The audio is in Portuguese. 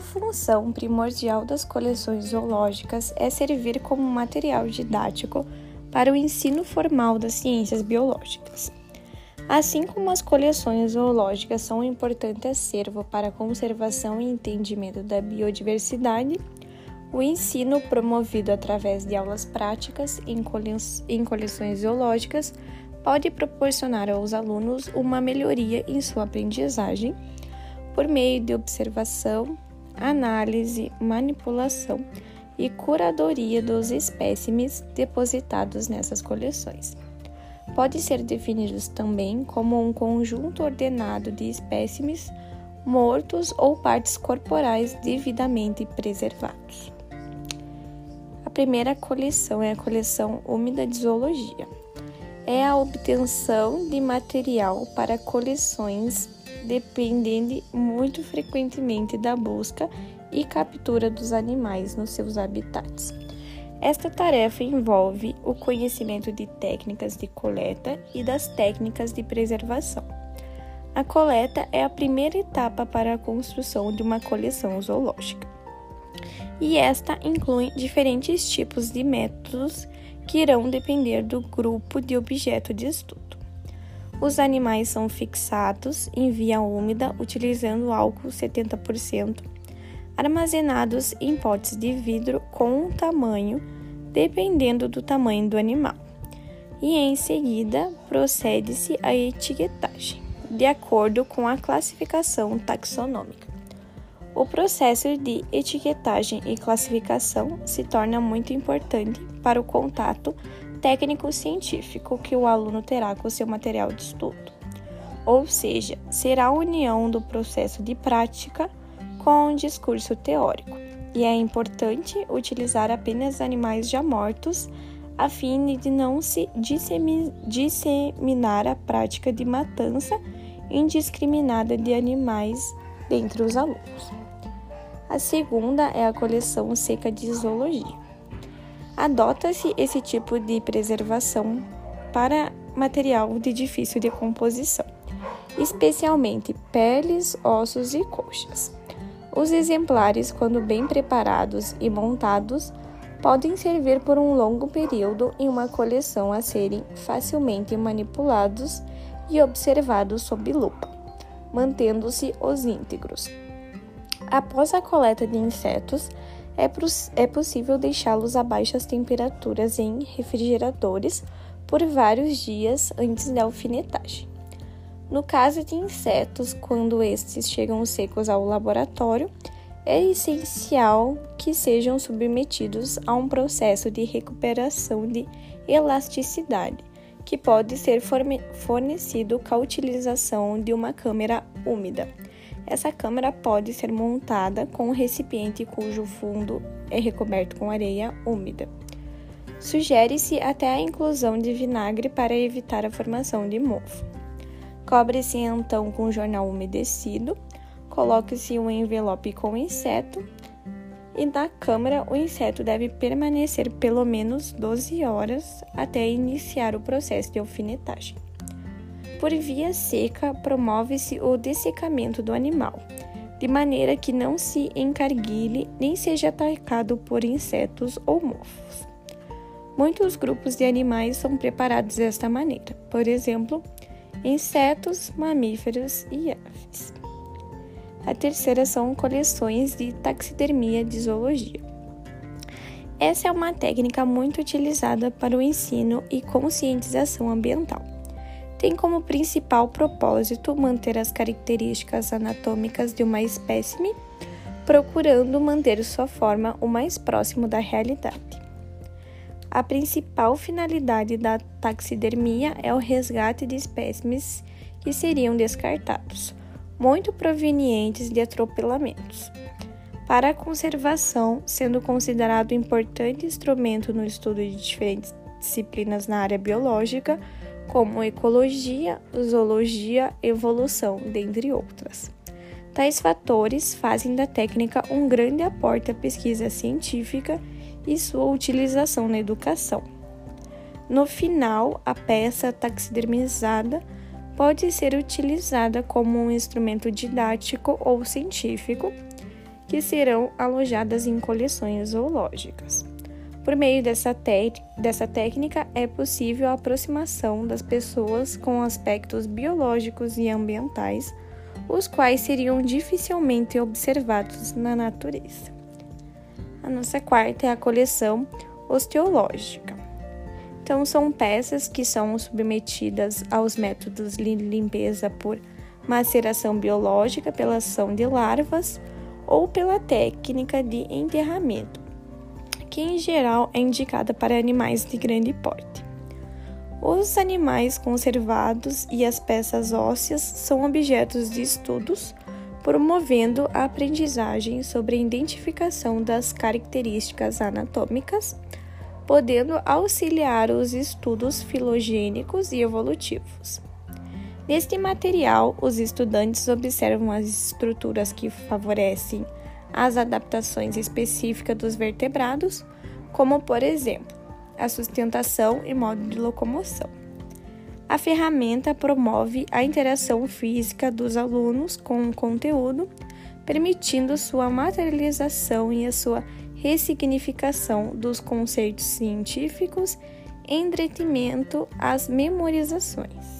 A função primordial das coleções zoológicas é servir como material didático para o ensino formal das ciências biológicas. Assim como as coleções zoológicas são um importante acervo para a conservação e entendimento da biodiversidade, o ensino promovido através de aulas práticas em, coleções zoológicas pode proporcionar aos alunos uma melhoria em sua aprendizagem por meio de observação, análise, manipulação e curadoria dos espécimes depositados nessas coleções. Pode ser definidos também como um conjunto ordenado de espécimes mortos ou partes corporais devidamente preservados. A primeira coleção é a coleção úmida de zoologia. É a obtenção de material para coleções dependendo muito frequentemente da busca e captura dos animais nos seus habitats. Esta tarefa envolve o conhecimento de técnicas de coleta e das técnicas de preservação. A coleta é a primeira etapa para a construção de uma coleção zoológica e esta inclui diferentes tipos de métodos que irão depender do grupo de objeto de estudo. Os animais são fixados em via úmida utilizando álcool 70%, armazenados em potes de vidro com um tamanho dependendo do tamanho do animal. E em seguida procede-se à etiquetagem, de acordo com a classificação taxonômica. O processo de etiquetagem e classificação se torna muito importante para o contato técnico-científico que o aluno terá com seu material de estudo. Ou seja, será a união do processo de prática com o discurso teórico. E é importante utilizar apenas animais já mortos a fim de não se disseminar a prática de matança indiscriminada de animais dentre os alunos. A segunda é a coleção seca de zoologia. Adota-se esse tipo de preservação para material de difícil decomposição, especialmente peles, ossos e coxas. Os exemplares, quando bem preparados e montados, podem servir por um longo período em uma coleção a serem facilmente manipulados e observados sob lupa, mantendo-se os íntegros. Após a coleta de insetos, é, é possível deixá-los a baixas temperaturas em refrigeradores por vários dias antes da alfinetagem. No caso de insetos, quando estes chegam secos ao laboratório, é essencial que sejam submetidos a um processo de recuperação de elasticidade, que pode ser fornecido com a utilização de uma câmera úmida essa câmara pode ser montada com um recipiente cujo fundo é recoberto com areia úmida. Sugere-se até a inclusão de vinagre para evitar a formação de mofo. Cobre-se então com jornal umedecido, coloque-se um envelope com inseto e na câmara o inseto deve permanecer pelo menos 12 horas até iniciar o processo de alfinetagem. Por via seca, promove-se o dessecamento do animal, de maneira que não se encarguile nem seja atacado por insetos ou mofos. Muitos grupos de animais são preparados desta maneira, por exemplo, insetos, mamíferos e aves. A terceira são coleções de taxidermia de zoologia. Essa é uma técnica muito utilizada para o ensino e conscientização ambiental tem como principal propósito manter as características anatômicas de uma espécime, procurando manter sua forma o mais próximo da realidade. A principal finalidade da taxidermia é o resgate de espécimes que seriam descartados, muito provenientes de atropelamentos. Para a conservação, sendo considerado importante instrumento no estudo de diferentes disciplinas na área biológica, como ecologia, zoologia, evolução, dentre outras. Tais fatores fazem da técnica um grande aporte à pesquisa científica e sua utilização na educação. No final, a peça taxidermizada pode ser utilizada como um instrumento didático ou científico que serão alojadas em coleções zoológicas. Por meio dessa, dessa técnica, é possível a aproximação das pessoas com aspectos biológicos e ambientais, os quais seriam dificilmente observados na natureza. A nossa quarta é a coleção osteológica. Então, são peças que são submetidas aos métodos de limpeza por maceração biológica, pela ação de larvas ou pela técnica de enterramento, que em geral é indicada para animais de grande porte. Os animais conservados e as peças ósseas são objetos de estudos, promovendo a aprendizagem sobre a identificação das características anatômicas, podendo auxiliar os estudos filogênicos e evolutivos. Neste material, os estudantes observam as estruturas que favorecem as adaptações específicas dos vertebrados, como, por exemplo, a sustentação e modo de locomoção. A ferramenta promove a interação física dos alunos com o conteúdo, permitindo sua materialização e a sua ressignificação dos conceitos científicos em detrimento às memorizações.